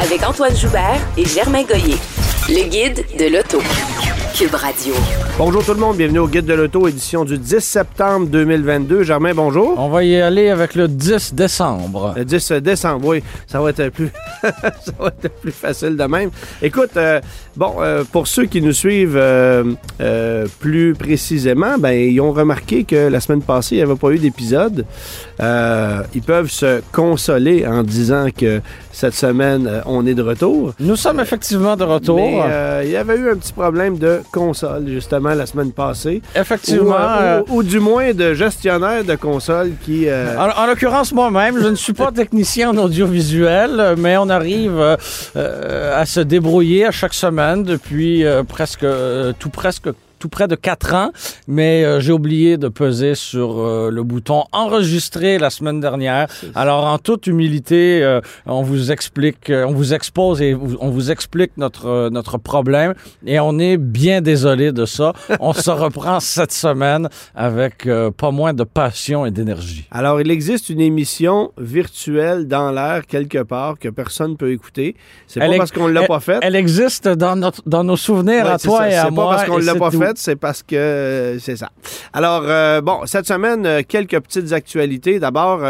Avec Antoine Joubert et Germain Goyer. Le guide de l'auto. Cube Radio. Bonjour tout le monde, bienvenue au Guide de l'Auto, édition du 10 septembre 2022. Germain, bonjour. On va y aller avec le 10 décembre. Le 10 décembre, oui, ça va être plus, ça va être plus facile de même. Écoute, euh, bon, euh, pour ceux qui nous suivent euh, euh, plus précisément, ben ils ont remarqué que la semaine passée, il n'y avait pas eu d'épisode. Euh, ils peuvent se consoler en disant que cette semaine, euh, on est de retour. Nous sommes effectivement de retour. Mais euh, il y avait eu un petit problème de console, justement, la semaine passée. effectivement. Ou, euh, euh, ou- ou du moins de gestionnaire de console qui... euh, en, en l'occurrence, moi-même, je ne suis pas technicien en audiovisuel, mais on arrive à se débrouiller à chaque semaine depuis presque tout presque tout près de quatre ans, mais euh, j'ai oublié de peser sur euh, le bouton enregistrer la semaine dernière. Alors, en toute humilité, euh, on vous explique, on vous expose et vous- on vous explique notre notre problème et on est bien désolé de ça. On se reprend cette semaine avec pas moins de passion et d'énergie. Alors, il existe une émission virtuelle dans l'air quelque part que personne ne peut écouter. C'est pas parce qu'on l'a pas faite. Elle existe dans, notre, dans nos souvenirs Ouais, à c'est toi ça. et à C'est moi. pas parce qu'on et l'a c'est pas tout. C'est parce que euh, c'est ça. Alors, euh, bon, cette semaine, euh, quelques petites actualités. D'abord,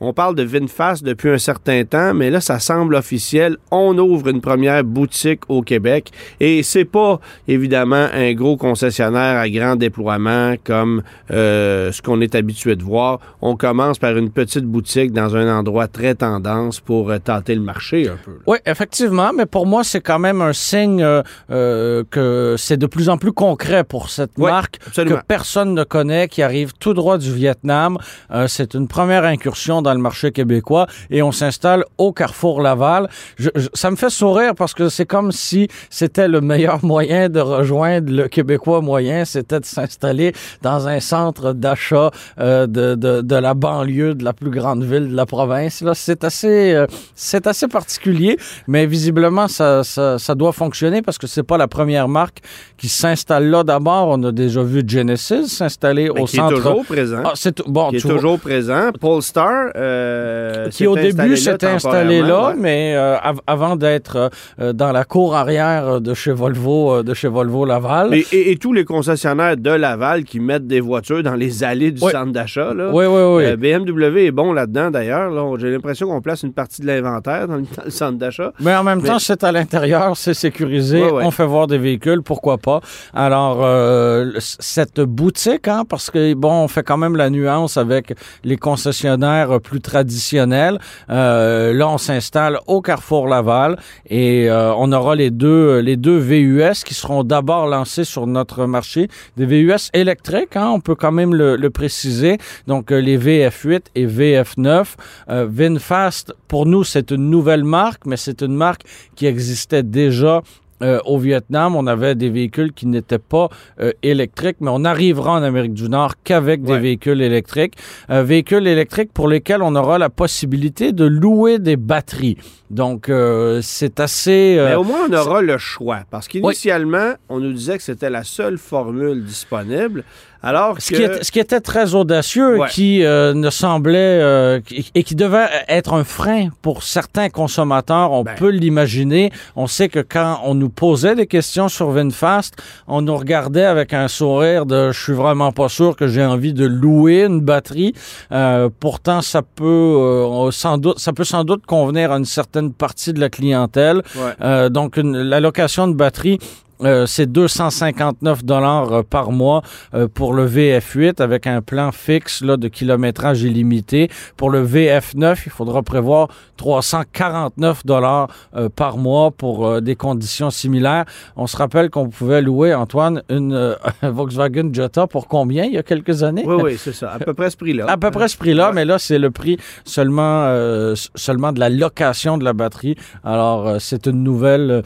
on parle de VinFast depuis un certain temps, mais là, ça semble officiel. On ouvre une première boutique au Québec et c'est pas, évidemment, un gros concessionnaire à grand déploiement comme ce qu'on est habitué de voir. On commence par une petite boutique dans un endroit très tendance pour tâter le marché un peu. Oui, effectivement, mais pour moi, c'est quand même un signe que c'est de plus en plus concret pour cette marque absolument. que personne ne connaît, qui arrive tout droit du Vietnam. Euh, c'est une première incursion dans le marché québécois et on s'installe au Carrefour Laval. Je- je- ça me fait sourire parce que c'est comme si c'était le meilleur moyen de rejoindre le Québécois moyen, c'était de s'installer dans un centre d'achat euh, de, de, de la banlieue de la plus grande ville de la province. Là, c'est assez, euh, c'est assez particulier, mais visiblement ça, ça, ça doit fonctionner parce que c'est pas la première marque qui s'installe là. D'abord, on a déjà vu Genesis s'installer Mais au qui centre. est toujours présent. Ah, bon, qui est vois- toujours présent. Polestar, euh, qui au s'est début s'était installé là, ouais. mais euh, av- avant d'être euh, dans la cour arrière de chez Volvo, de chez Volvo Laval. Et, et- et tous les concessionnaires de Laval qui mettent des voitures dans les allées du Oui. centre d'achat. là. Oui, oui, oui. BMW est bon là-dedans d'ailleurs. Là. J'ai l'impression qu'on place une partie de l'inventaire dans, le dans le centre d'achat. Mais en même Mais- temps, c'est à l'intérieur, c'est sécurisé, Ouais, ouais. on fait voir des véhicules, pourquoi pas. Alors, euh, cette boutique, hein, parce que, bon, on fait quand même la nuance avec les concessionnaires plus traditionnels. Euh, là, on s'installe au Carrefour Laval et euh, on aura les deux, les deux VUS qui seront d'abord lancés sur notre marché. Des VUS électriques, hein, on peut quand même le, préciser. Donc, euh, les VF8 et VF9. Euh, VinFast, pour nous, c'est une nouvelle marque, mais c'est une marque qui existait déjà euh, au Vietnam, on avait des véhicules qui n'étaient pas euh, électriques, mais on arrivera en Amérique du Nord qu'avec Ouais. des véhicules électriques. Euh, véhicules électriques pour lesquels on aura la possibilité de louer des batteries. Donc, euh, c'est assez... Mais au moins, on aura le choix. Parce qu'initialement, on nous disait que c'était la seule formule disponible. Alors Ce que... qui, est- ce qui était très audacieux, Ouais. qui euh, ne semblait euh, et qui devait être un frein pour certains consommateurs, on Ben. peut l'imaginer. On sait que quand on nous posait des questions sur VinFast, on nous regardait avec un sourire de "je suis vraiment pas sûr que j'ai envie de louer une batterie". Euh, pourtant, ça peut euh, sans doute, ça peut sans doute convenir à une certaine partie de la clientèle. Ouais. Euh, donc, une- la location de batterie euh, c'est 259 dollars euh, par mois euh, pour le VF8 avec un plan fixe là, de kilométrage illimité. Pour le VF9, il faudra prévoir 349 dollars par mois pour des conditions similaires. On se rappelle qu'on pouvait louer, Antoine, une Volkswagen Jetta pour combien il y a quelques années? Oui, oui, c'est ça. À peu près ce prix-là. À peu près ce prix-là, mais là, c'est le prix seulement, seulement de la location de la batterie. Alors, c'est une nouvelle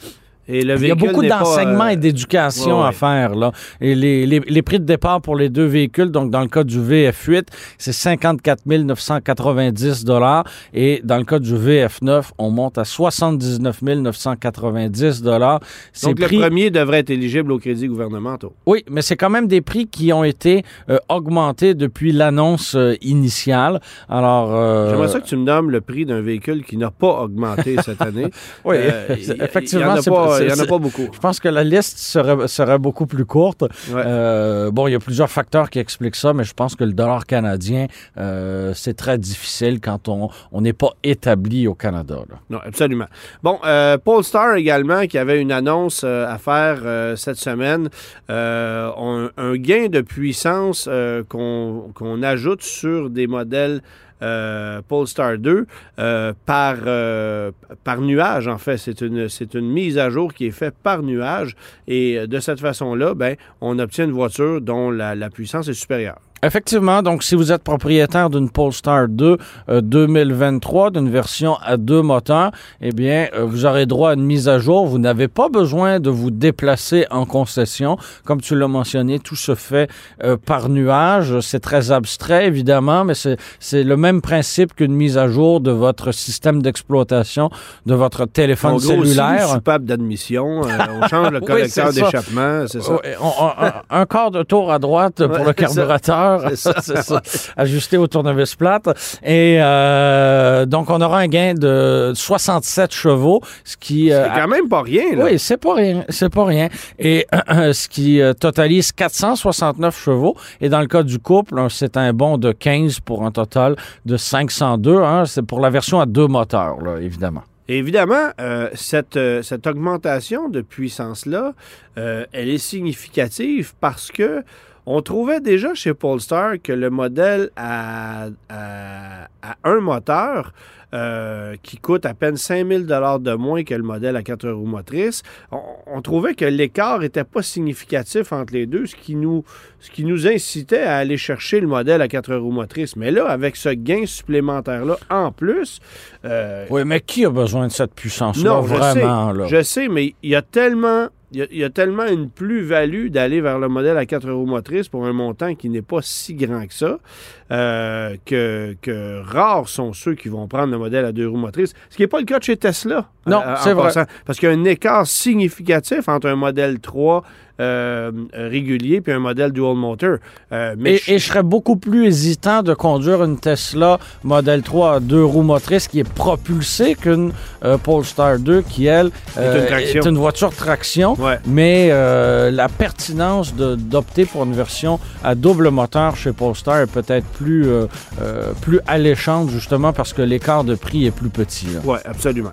il y a beaucoup d'enseignement et euh, d'éducation à faire. Là. Et les, les, les, prix de départ pour les deux véhicules, donc dans le cas du VF8, c'est 54 990 dollars et dans le cas du VF9, on monte à 79 990 dollars. Donc le premier devrait être éligible aux crédits gouvernementaux. Oui, mais c'est quand même des prix qui ont été euh, augmentés depuis l'annonce euh, initiale. Alors, j'aimerais ça que tu me nommes le prix d'un véhicule qui n'a pas augmenté cette année. oui, effectivement, c'est il n'y en a pas beaucoup. Je pense que la liste serait, serait beaucoup plus courte. Euh, bon, il y a plusieurs facteurs qui expliquent ça, mais je pense que le dollar canadien, euh, c'est très difficile quand on n'est pas établi au Canada. Non, absolument. Bon, euh, Polestar également, qui avait une annonce à faire cette semaine, un, un, gain de puissance qu'on ajoute sur des modèles euh, Polestar 2 euh, par, euh, par nuage, en fait. C'est une, c'est une mise à jour qui est faite par nuage. Et de cette façon-là, ben, on obtient une voiture dont la puissance est supérieure. Effectivement, donc si vous êtes propriétaire d'une Polestar 2 2023, euh, d'une version à deux moteurs, eh bien, euh, vous aurez droit à une mise à jour. Vous n'avez pas besoin de vous déplacer en concession. Comme tu l'as mentionné, tout se fait euh, par nuage. C'est très abstrait, évidemment, mais c'est le même principe qu'une mise à jour de votre système d'exploitation de votre téléphone en gros, cellulaire. Si coupable d'admission, on change le collecteur d'échappement, c'est ça. un quart de tour à droite pour le carburateur. C'est ça, ajusté au tournevis plate. Et euh, donc, on aura un gain de 67 chevaux, ce qui... Euh, c'est quand même pas rien, là. Oui, c'est pas rien. C'est pas rien. Et ce qui euh, totalise 469 chevaux. Et dans le cas du couple, c'est un bond de 15 pour un total de 502. Hein. C'est pour la version à deux moteurs, là, évidemment. évidemment, cette, cette, augmentation de puissance-là, elle est significative parce que on trouvait déjà chez Polestar que le modèle à, un moteur euh, qui coûte à peine 5000 dollars de moins que le modèle à quatre roues motrices, on, trouvait que l'écart n'était pas significatif entre les deux, ce qui, nous, ce qui nous incitait à aller chercher le modèle à quatre roues motrices. Mais là, avec ce gain supplémentaire-là en plus... Euh, oui, mais qui a besoin de cette puissance-là, vraiment? Je sais, mais il y a tellement il y, a, tellement une plus-value d'aller vers le modèle à quatre roues motrices pour un montant qui n'est pas si grand que ça, euh, que, que, rares sont ceux qui vont prendre le modèle à deux roues motrices, ce qui n'est pas le cas de chez Tesla. Non, euh, c'est vrai. parce qu'il y a un écart significatif entre un modèle 3 euh, régulier puis un modèle dual motor. Euh, mais et, je... serais beaucoup plus hésitant de conduire une Tesla Model 3 à deux roues motrices qui est propulsée qu'une euh, Polestar 2 qui, elle, est une, voiture traction. Mais la pertinence d'opter pour une version à double moteur chez Polestar est peut-être plus, plus alléchante justement parce que l'écart de prix est plus petit. Oui, absolument.